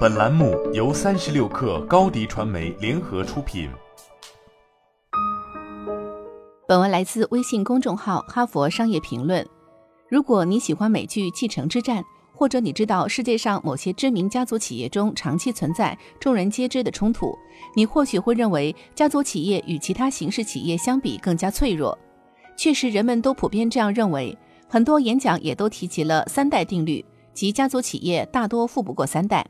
本栏目由三十六氪高低传媒联合出品。本文来自微信公众号《哈佛商业评论》。如果你喜欢美剧《继承之战》，或者你知道世界上某些知名家族企业中长期存在众人皆知的冲突，你或许会认为家族企业与其他形式企业相比更加脆弱。确实，人们都普遍这样认为。很多演讲也都提及了三代定律，即家族企业大多富不过三代。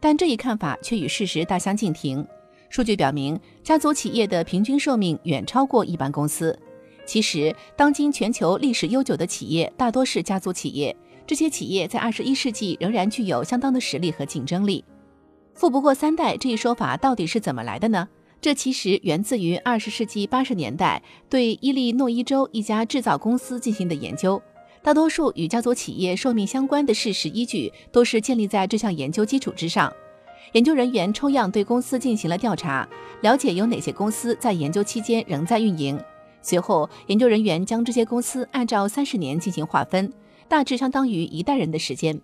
但这一看法却与事实大相径庭。数据表明，家族企业的平均寿命远超过一般公司。其实，当今全球历史悠久的企业大多是家族企业，这些企业在二十一世纪仍然具有相当的实力和竞争力。富不过三代这一说法到底是怎么来的呢？这其实源自于二十世纪八十年代对伊利诺伊州一家制造公司进行的研究。大多数与家族企业寿命相关的事实依据都是建立在这项研究基础之上。研究人员抽样对公司进行了调查，了解有哪些公司在研究期间仍在运营。随后，研究人员将这些公司按照三十年进行划分，大致相当于一代人的时间。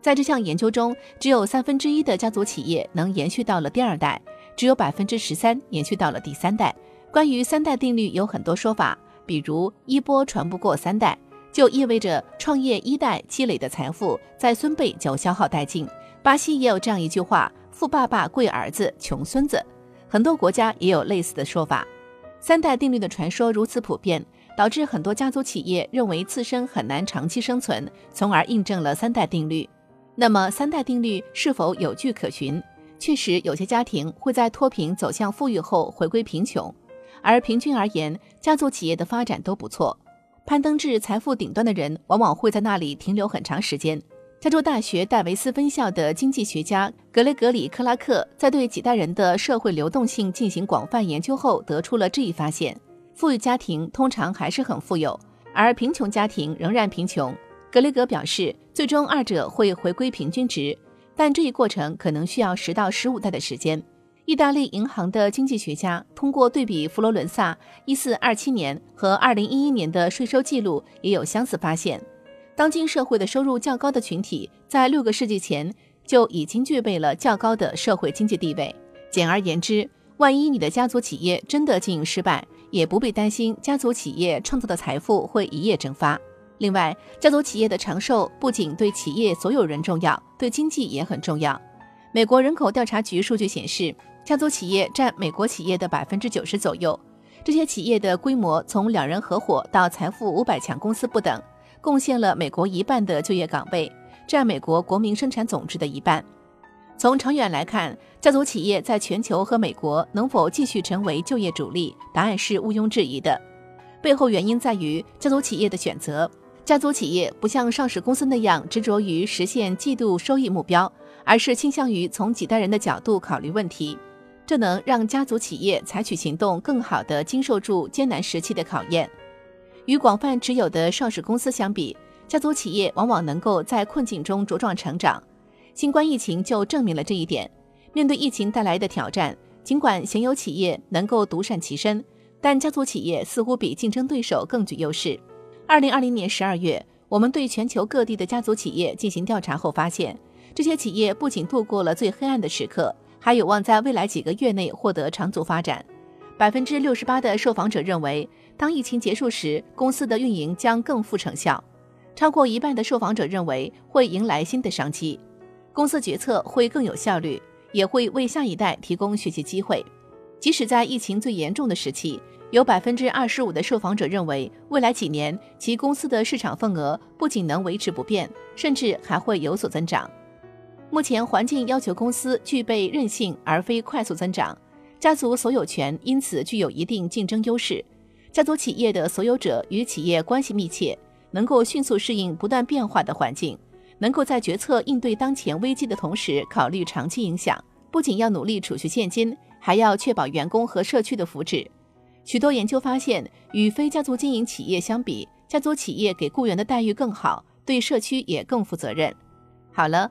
在这项研究中，只有三分之一的家族企业能延续到了第二代，只有百分之十三延续到了第三代。关于三代定律有很多说法，比如衣钵传不过三代。就意味着创业一代积累的财富在孙辈就消耗殆尽。巴西也有这样一句话：“富爸爸贵儿子，穷孙子。”很多国家也有类似的说法。三代定律的传说如此普遍，导致很多家族企业认为自身很难长期生存，从而印证了三代定律。那么，三代定律是否有据可循？确实，有些家庭会在脱贫走向富裕后回归贫穷，而平均而言，家族企业的发展都不错。攀登至财富顶端的人，往往会在那里停留很长时间。加州大学戴维斯分校的经济学家格雷格里·克拉克在对几代人的社会流动性进行广泛研究后，得出了这一发现：富裕家庭通常还是很富有，而贫穷家庭仍然贫穷。格雷格表示，最终二者会回归平均值，但这一过程可能需要十到十五代的时间。意大利银行的经济学家通过对比佛罗伦萨1427年和2011年的税收记录，也有相似发现。当今社会的收入较高的群体，在六个世纪前就已经具备了较高的社会经济地位。简而言之，万一你的家族企业真的经营失败，也不必担心家族企业创造的财富会一夜蒸发。另外，家族企业的长寿不仅对企业所有人重要，对经济也很重要。美国人口调查局数据显示。家族企业占美国企业的百分之九十左右，这些企业的规模从两人合伙到财富五百强公司不等，贡献了美国一半的就业岗位，占美国国民生产总值的一半。从长远来看，家族企业在全球和美国能否继续成为就业主力，答案是毋庸置疑的。背后原因在于家族企业的选择。家族企业不像上市公司那样执着于实现季度收益目标，而是倾向于从几代人的角度考虑问题。这能让家族企业采取行动，更好地经受住艰难时期的考验。与广泛持有的上市公司相比，家族企业往往能够在困境中茁壮成长。新冠疫情就证明了这一点。面对疫情带来的挑战，尽管现有企业能够独善其身，但家族企业似乎比竞争对手更具优势。二零二零年十二月，我们对全球各地的家族企业进行调查后发现，这些企业不仅度过了最黑暗的时刻。还有望在未来几个月内获得长足发展。百分之六十八的受访者认为，当疫情结束时，公司的运营将更富成效。超过一半的受访者认为会迎来新的商机，公司决策会更有效率，也会为下一代提供学习机会。即使在疫情最严重的时期，有百分之二十五的受访者认为，未来几年其公司的市场份额不仅能维持不变，甚至还会有所增长。目前环境要求公司具备韧性，而非快速增长。家族所有权因此具有一定竞争优势。家族企业的所有者与企业关系密切，能够迅速适应不断变化的环境，能够在决策应对当前危机的同时考虑长期影响。不仅要努力储蓄现金，还要确保员工和社区的福祉。许多研究发现，与非家族经营企业相比，家族企业给雇员的待遇更好，对社区也更负责任。好了。